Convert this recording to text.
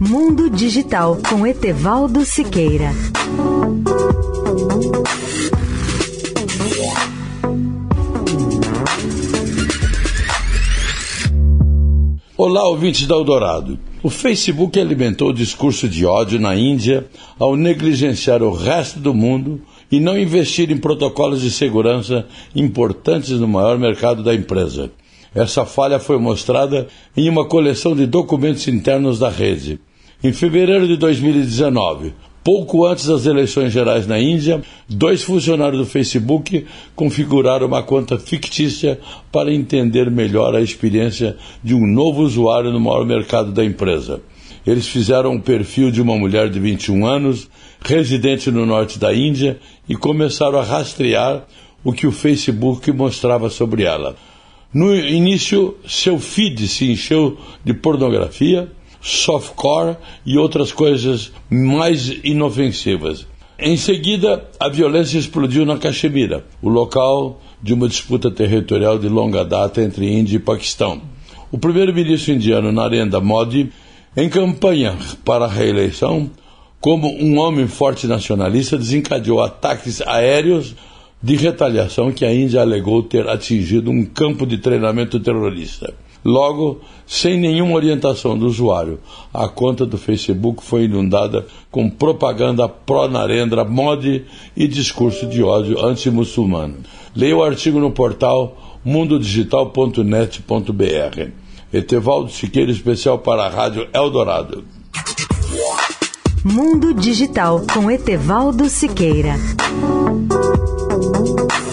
Mundo Digital com Etevaldo Siqueira. Olá, ouvintes da Eldorado. O Facebook alimentou o discurso de ódio na Índia ao negligenciar o resto do mundo e não investir em protocolos de segurança importantes no maior mercado da empresa. Essa falha foi mostrada em uma coleção de documentos internos da rede. Em fevereiro de 2019, pouco antes das eleições gerais na Índia, dois funcionários do Facebook configuraram uma conta fictícia para entender melhor a experiência de um novo usuário no maior mercado da empresa. Eles fizeram um perfil de uma mulher de 21 anos, residente no norte da Índia, e começaram a rastrear o que o Facebook mostrava sobre ela. No início, seu feed se encheu de pornografia, softcore e outras coisas mais inofensivas. Em seguida, a violência explodiu na Caxemira, o local de uma disputa territorial de longa data entre Índia e Paquistão. O primeiro-ministro indiano Narendra Modi, em campanha para a reeleição, como um homem forte nacionalista, desencadeou ataques aéreos de retaliação que a Índia alegou ter atingido um campo de treinamento terrorista. Logo, sem nenhuma orientação do usuário, a conta do Facebook foi inundada com propaganda pró-Narendra Modi e discurso de ódio anti-muçulmano. Leia o artigo no portal mundodigital.net.br. Etevaldo Siqueira, especial para a Rádio Eldorado. Mundo Digital com Etevaldo Siqueira. Thank you.